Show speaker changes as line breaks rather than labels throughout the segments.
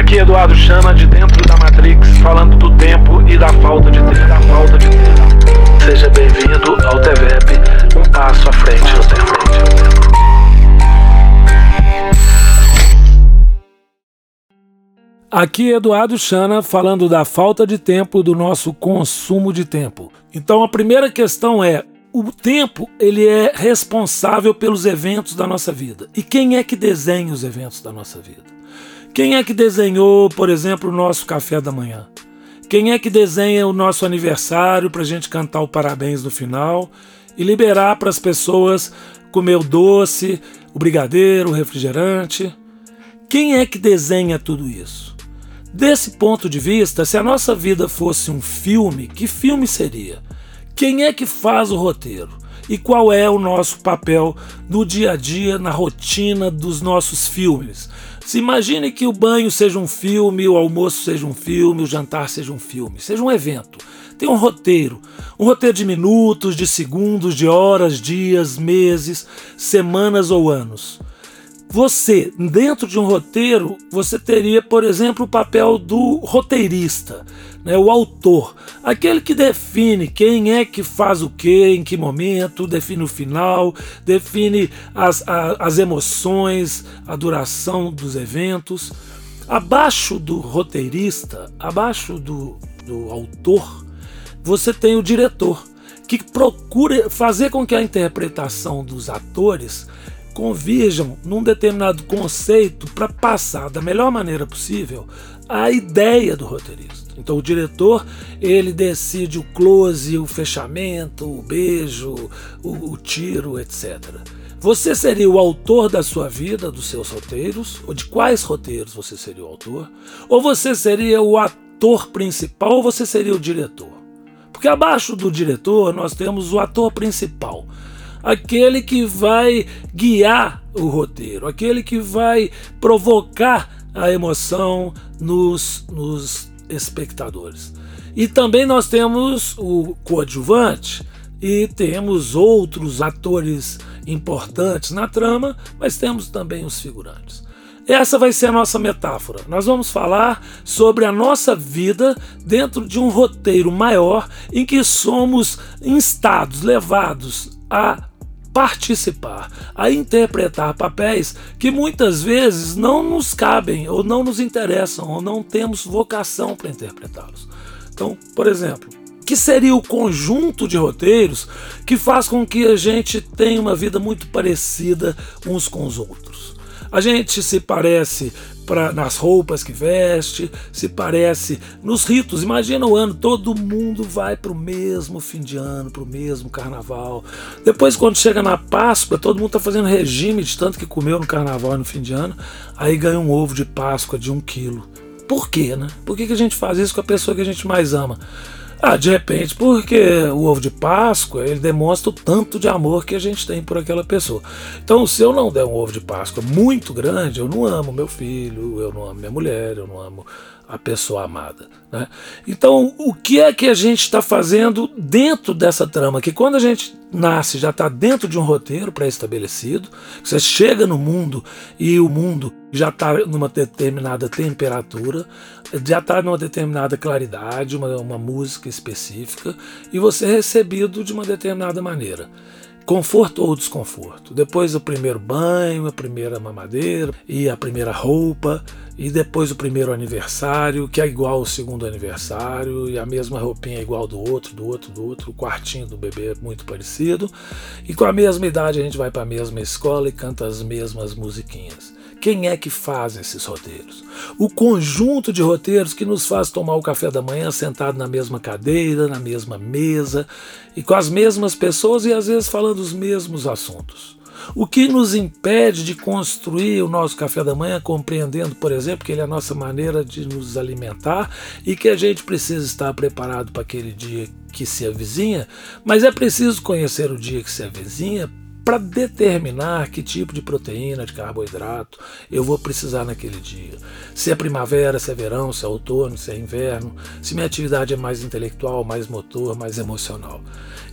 Aqui Eduardo Chama de dentro da Matrix, falando do tempo e da falta de tempo. Da falta de tempo. Seja bem-vindo ao TVEP, um passo à frente no tempo.
Aqui Eduardo Chana falando da falta de tempo do nosso consumo de tempo. Então a primeira questão é o tempo ele é responsável pelos eventos da nossa vida. E quem é que desenha os eventos da nossa vida? Quem é que desenhou, por exemplo, o nosso café da manhã? Quem é que desenha o nosso aniversário para a gente cantar o parabéns no final e liberar para as pessoas comer o doce, o brigadeiro, o refrigerante? Quem é que desenha tudo isso? Desse ponto de vista, se a nossa vida fosse um filme, que filme seria? Quem é que faz o roteiro? E qual é o nosso papel no dia a dia, na rotina dos nossos filmes? Se imagine que o banho seja um filme, o almoço seja um filme, o jantar seja um filme, seja um evento. Tem um roteiro, um roteiro de minutos, de segundos, de horas, dias, meses, semanas ou anos. Você, dentro de um roteiro, você teria, por exemplo, o papel do roteirista, né, o autor, aquele que define quem é que faz o que, em que momento, define o final, define as, a, as emoções, a duração dos eventos. Abaixo do roteirista, abaixo do, do autor, você tem o diretor, que procura fazer com que a interpretação dos atores convirjam num determinado conceito para passar da melhor maneira possível a ideia do roteirista. Então o diretor ele decide o close, o fechamento, o beijo, o, o tiro, etc. Você seria o autor da sua vida, dos seus roteiros, ou de quais roteiros você seria o autor? Ou você seria o ator principal, ou você seria o diretor? Porque abaixo do diretor nós temos o ator principal aquele que vai guiar o roteiro, aquele que vai provocar a emoção nos, nos espectadores. E também nós temos o coadjuvante e temos outros atores importantes na trama, mas temos também os figurantes. Essa vai ser a nossa metáfora. Nós vamos falar sobre a nossa vida dentro de um roteiro maior em que somos instados, levados a participar, a interpretar papéis que muitas vezes não nos cabem, ou não nos interessam, ou não temos vocação para interpretá-los. Então, por exemplo, que seria o conjunto de roteiros que faz com que a gente tenha uma vida muito parecida uns com os outros. A gente se parece pra, nas roupas que veste, se parece nos ritos. Imagina o ano, todo mundo vai para o mesmo fim de ano, para o mesmo carnaval. Depois, quando chega na Páscoa, todo mundo está fazendo regime de tanto que comeu no carnaval e no fim de ano, aí ganha um ovo de Páscoa de um quilo. Por quê, né? Por que, que a gente faz isso com a pessoa que a gente mais ama? Ah, de repente, porque o ovo de Páscoa ele demonstra o tanto de amor que a gente tem por aquela pessoa. Então, se eu não der um ovo de Páscoa muito grande, eu não amo meu filho, eu não amo minha mulher, eu não amo a pessoa amada. Né? Então, o que é que a gente está fazendo dentro dessa trama? Que quando a gente nasce, já está dentro de um roteiro pré-estabelecido, você chega no mundo e o mundo já está numa determinada temperatura, já está numa determinada claridade, uma, uma música específica, e você é recebido de uma determinada maneira conforto ou desconforto. Depois o primeiro banho, a primeira mamadeira e a primeira roupa, e depois o primeiro aniversário, que é igual ao segundo aniversário, e a mesma roupinha é igual do outro, do outro, do outro, o quartinho do bebê é muito parecido, e com a mesma idade a gente vai para a mesma escola e canta as mesmas musiquinhas. Quem é que faz esses roteiros? O conjunto de roteiros que nos faz tomar o café da manhã sentado na mesma cadeira, na mesma mesa e com as mesmas pessoas e às vezes falando os mesmos assuntos. O que nos impede de construir o nosso café da manhã, compreendendo, por exemplo, que ele é a nossa maneira de nos alimentar e que a gente precisa estar preparado para aquele dia que se avizinha, mas é preciso conhecer o dia que se avizinha para determinar que tipo de proteína, de carboidrato eu vou precisar naquele dia. Se é primavera, se é verão, se é outono, se é inverno, se minha atividade é mais intelectual, mais motor, mais emocional.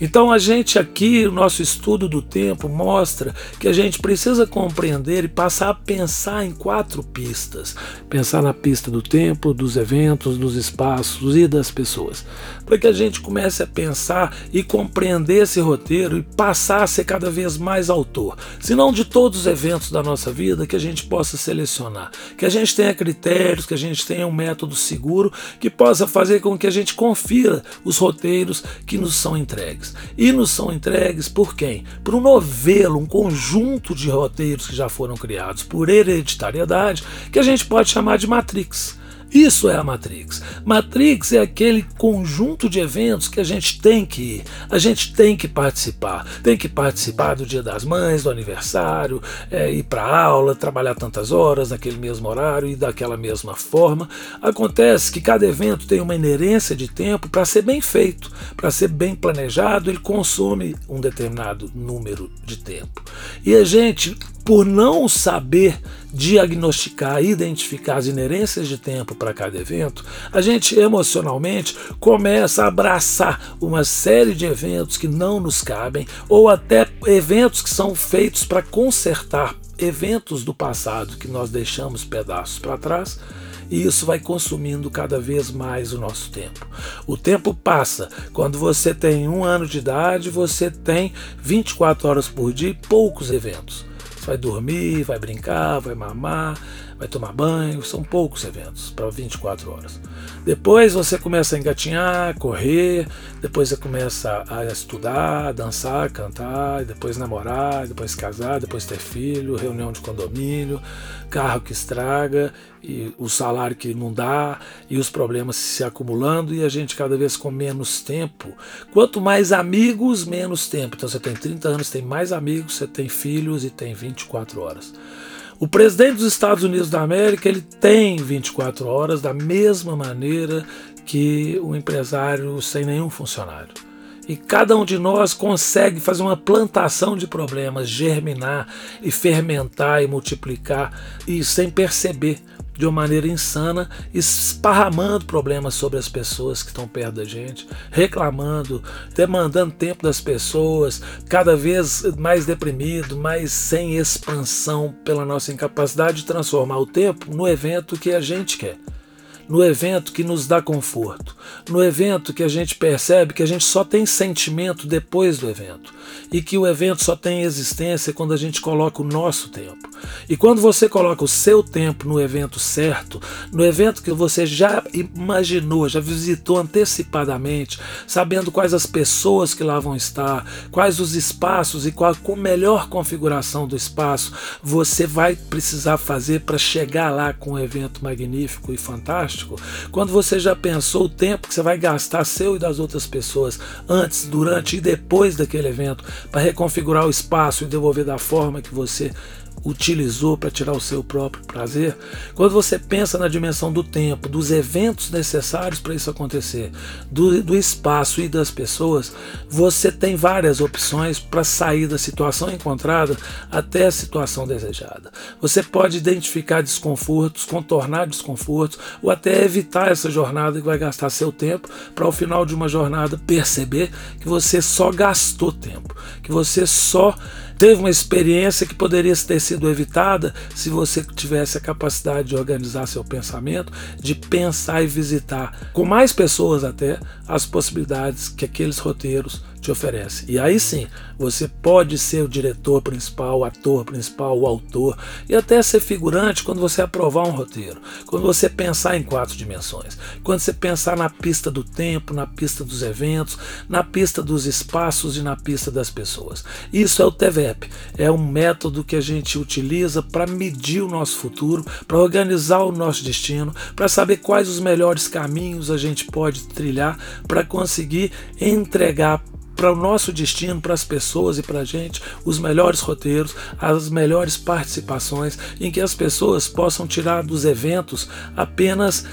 Então a gente aqui, o nosso estudo do tempo mostra que a gente precisa compreender e passar a pensar em quatro pistas. Pensar na pista do tempo, dos eventos, dos espaços e das pessoas. Para que a gente comece a pensar e compreender esse roteiro e passar a ser cada vez mais autor. Se não de todos os eventos da nossa vida que a gente possa selecionar. Que a gente tenha critérios, que a gente tenha um método seguro que possa fazer com que a gente confira os roteiros que nos são entregues. E nos são entregues por quem? Por um novelo, um conjunto de roteiros que já foram criados por hereditariedade, que a gente pode chamar de Matrix. Isso é a Matrix. Matrix é aquele conjunto de eventos que a gente tem que ir, a gente tem que participar. Tem que participar do Dia das Mães, do aniversário, é, ir para aula, trabalhar tantas horas naquele mesmo horário e daquela mesma forma. Acontece que cada evento tem uma inerência de tempo para ser bem feito, para ser bem planejado, ele consome um determinado número de tempo. E a gente por não saber diagnosticar, identificar as inerências de tempo para cada evento, a gente emocionalmente começa a abraçar uma série de eventos que não nos cabem ou até eventos que são feitos para consertar eventos do passado que nós deixamos pedaços para trás e isso vai consumindo cada vez mais o nosso tempo. O tempo passa. Quando você tem um ano de idade, você tem 24 horas por dia e poucos eventos. Vai dormir, vai brincar, vai mamar, vai tomar banho. São poucos eventos para 24 horas. Depois você começa a engatinhar, correr, depois você começa a estudar, dançar, cantar, depois namorar, depois casar, depois ter filho, reunião de condomínio, carro que estraga e o salário que não dá e os problemas se acumulando e a gente cada vez com menos tempo. Quanto mais amigos, menos tempo. Então você tem 30 anos, tem mais amigos, você tem filhos e tem 24 horas. O presidente dos Estados Unidos da América ele tem 24 horas da mesma maneira que o empresário sem nenhum funcionário. E cada um de nós consegue fazer uma plantação de problemas, germinar e fermentar e multiplicar e sem perceber de uma maneira insana, esparramando problemas sobre as pessoas que estão perto da gente, reclamando, demandando tempo das pessoas, cada vez mais deprimido, mais sem expansão pela nossa incapacidade de transformar o tempo no evento que a gente quer no evento que nos dá conforto, no evento que a gente percebe que a gente só tem sentimento depois do evento e que o evento só tem existência quando a gente coloca o nosso tempo. E quando você coloca o seu tempo no evento certo, no evento que você já imaginou, já visitou antecipadamente, sabendo quais as pessoas que lá vão estar, quais os espaços e qual a melhor configuração do espaço você vai precisar fazer para chegar lá com um evento magnífico e fantástico quando você já pensou o tempo que você vai gastar seu e das outras pessoas antes, durante e depois daquele evento para reconfigurar o espaço e devolver da forma que você utilizou para tirar o seu próprio prazer, quando você pensa na dimensão do tempo, dos eventos necessários para isso acontecer, do, do espaço e das pessoas, você tem várias opções para sair da situação encontrada até a situação desejada. Você pode identificar desconfortos, contornar desconfortos ou até evitar essa jornada que vai gastar seu tempo para ao final de uma jornada perceber que você só gastou tempo, que você só teve uma experiência que poderia ter sido evitada se você tivesse a capacidade de organizar seu pensamento, de pensar e visitar com mais pessoas até as possibilidades que aqueles roteiros te oferece. E aí sim, você pode ser o diretor principal, o ator principal, o autor e até ser figurante quando você aprovar um roteiro, quando você pensar em quatro dimensões, quando você pensar na pista do tempo, na pista dos eventos, na pista dos espaços e na pista das pessoas. Isso é o TVEP, é um método que a gente utiliza para medir o nosso futuro, para organizar o nosso destino, para saber quais os melhores caminhos a gente pode trilhar para conseguir entregar para o nosso destino, para as pessoas e para a gente, os melhores roteiros, as melhores participações, em que as pessoas possam tirar dos eventos apenas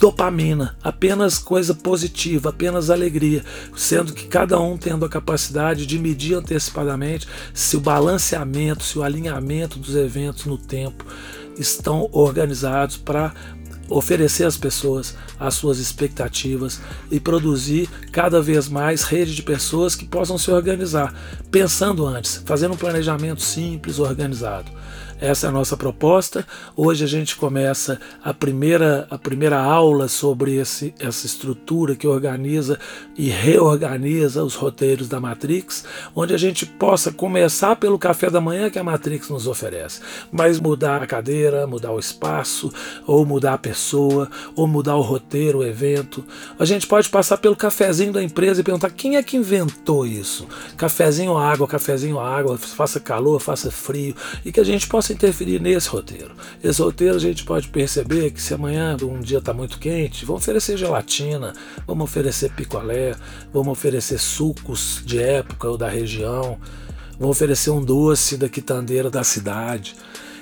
dopamina, apenas coisa positiva, apenas alegria, sendo que cada um tendo a capacidade de medir antecipadamente se o balanceamento, se o alinhamento dos eventos no tempo estão organizados para oferecer às pessoas as suas expectativas e produzir cada vez mais rede de pessoas que possam se organizar, pensando antes, fazendo um planejamento simples, organizado. Essa é a nossa proposta. Hoje a gente começa a primeira, a primeira aula sobre esse, essa estrutura que organiza e reorganiza os roteiros da Matrix, onde a gente possa começar pelo café da manhã que a Matrix nos oferece, mas mudar a cadeira, mudar o espaço, ou mudar a pessoa, ou mudar o roteiro, o evento. A gente pode passar pelo cafezinho da empresa e perguntar quem é que inventou isso? Cafezinho água, cafezinho água, faça calor, faça frio, e que a gente possa interferir nesse roteiro. Esse roteiro a gente pode perceber que se amanhã um dia está muito quente, vamos oferecer gelatina, vamos oferecer picolé, vamos oferecer sucos de época ou da região, vamos oferecer um doce da quitandeira da cidade.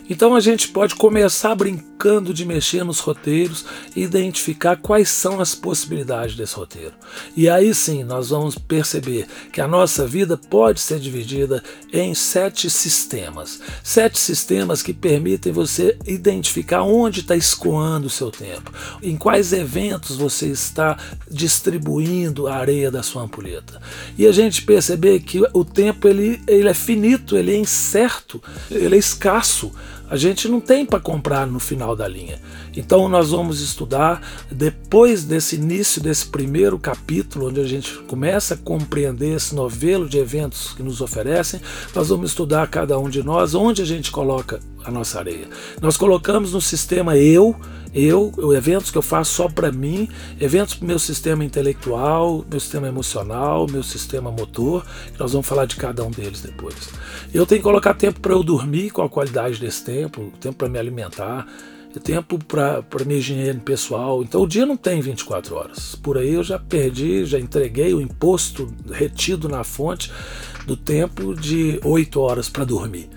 Então a gente pode começar brincando de mexer nos roteiros e identificar quais são as possibilidades desse roteiro. E aí sim nós vamos perceber que a nossa vida pode ser dividida em sete sistemas. Sete sistemas que permitem você identificar onde está escoando o seu tempo, em quais eventos você está distribuindo a areia da sua ampulheta. E a gente perceber que o tempo ele, ele é finito, ele é incerto, ele é escasso a gente não tem para comprar no final da linha. Então nós vamos estudar depois desse início desse primeiro capítulo, onde a gente começa a compreender esse novelo de eventos que nos oferecem, nós vamos estudar cada um de nós onde a gente coloca a nossa areia. Nós colocamos no sistema eu, eu, eventos que eu faço só para mim, eventos para meu sistema intelectual, meu sistema emocional, meu sistema motor. Nós vamos falar de cada um deles depois. Eu tenho que colocar tempo para eu dormir, com a qualidade desse tempo, tempo para me alimentar, tempo para minha higiene pessoal. Então o dia não tem 24 horas. Por aí eu já perdi, já entreguei o imposto retido na fonte do tempo de 8 horas para dormir.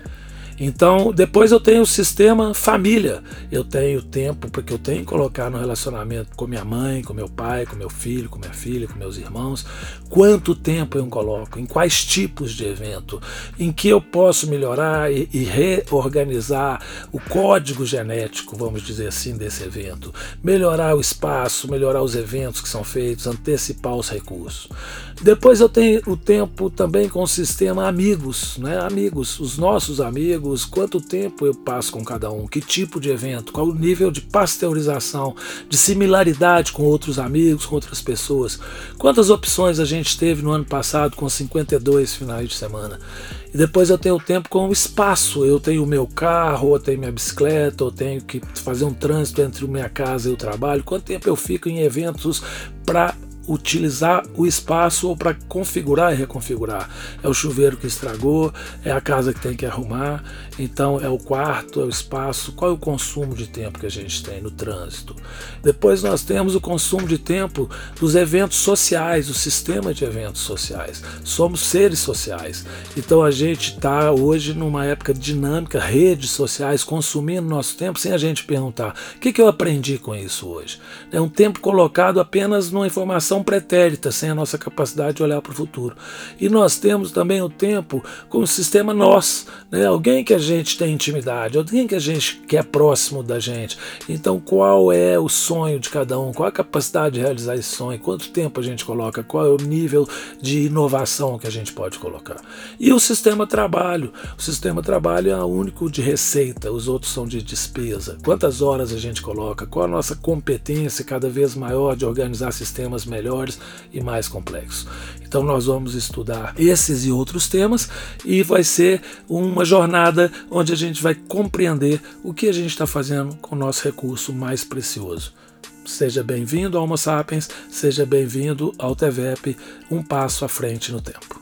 Então, depois eu tenho o sistema família. Eu tenho tempo porque eu tenho que colocar no relacionamento com minha mãe, com meu pai, com meu filho, com minha filha, com meus irmãos. Quanto tempo eu coloco? Em quais tipos de evento? Em que eu posso melhorar e, e reorganizar o código genético, vamos dizer assim, desse evento? Melhorar o espaço, melhorar os eventos que são feitos, antecipar os recursos. Depois eu tenho o tempo também com o sistema amigos, né? Amigos, os nossos amigos quanto tempo eu passo com cada um, que tipo de evento, qual o nível de pasteurização, de similaridade com outros amigos, com outras pessoas. Quantas opções a gente teve no ano passado com 52 finais de semana. E depois eu tenho o tempo com o espaço. Eu tenho o meu carro, eu tenho minha bicicleta, eu tenho que fazer um trânsito entre minha casa e o trabalho. Quanto tempo eu fico em eventos para utilizar o espaço ou para configurar e reconfigurar. É o chuveiro que estragou, é a casa que tem que arrumar, então é o quarto, é o espaço, qual é o consumo de tempo que a gente tem no trânsito. Depois nós temos o consumo de tempo dos eventos sociais, o sistema de eventos sociais. Somos seres sociais, então a gente está hoje numa época dinâmica, redes sociais consumindo nosso tempo sem a gente perguntar o que, que eu aprendi com isso hoje. É um tempo colocado apenas numa informação pretérita, sem a nossa capacidade de olhar para o futuro. E nós temos também o tempo como sistema nós, né? alguém que a gente tem intimidade, alguém que a gente quer próximo da gente. Então, qual é o sonho de cada um? Qual a capacidade de realizar esse sonho? Quanto tempo a gente coloca? Qual é o nível de inovação que a gente pode colocar? E o sistema trabalho. O sistema trabalho é o único de receita, os outros são de despesa. Quantas horas a gente coloca? Qual a nossa competência cada vez maior de organizar sistemas melhores? Melhores e mais complexos. Então nós vamos estudar esses e outros temas e vai ser uma jornada onde a gente vai compreender o que a gente está fazendo com o nosso recurso mais precioso. Seja bem-vindo ao Homo Sapiens, seja bem-vindo ao TVEP, um passo à frente no tempo.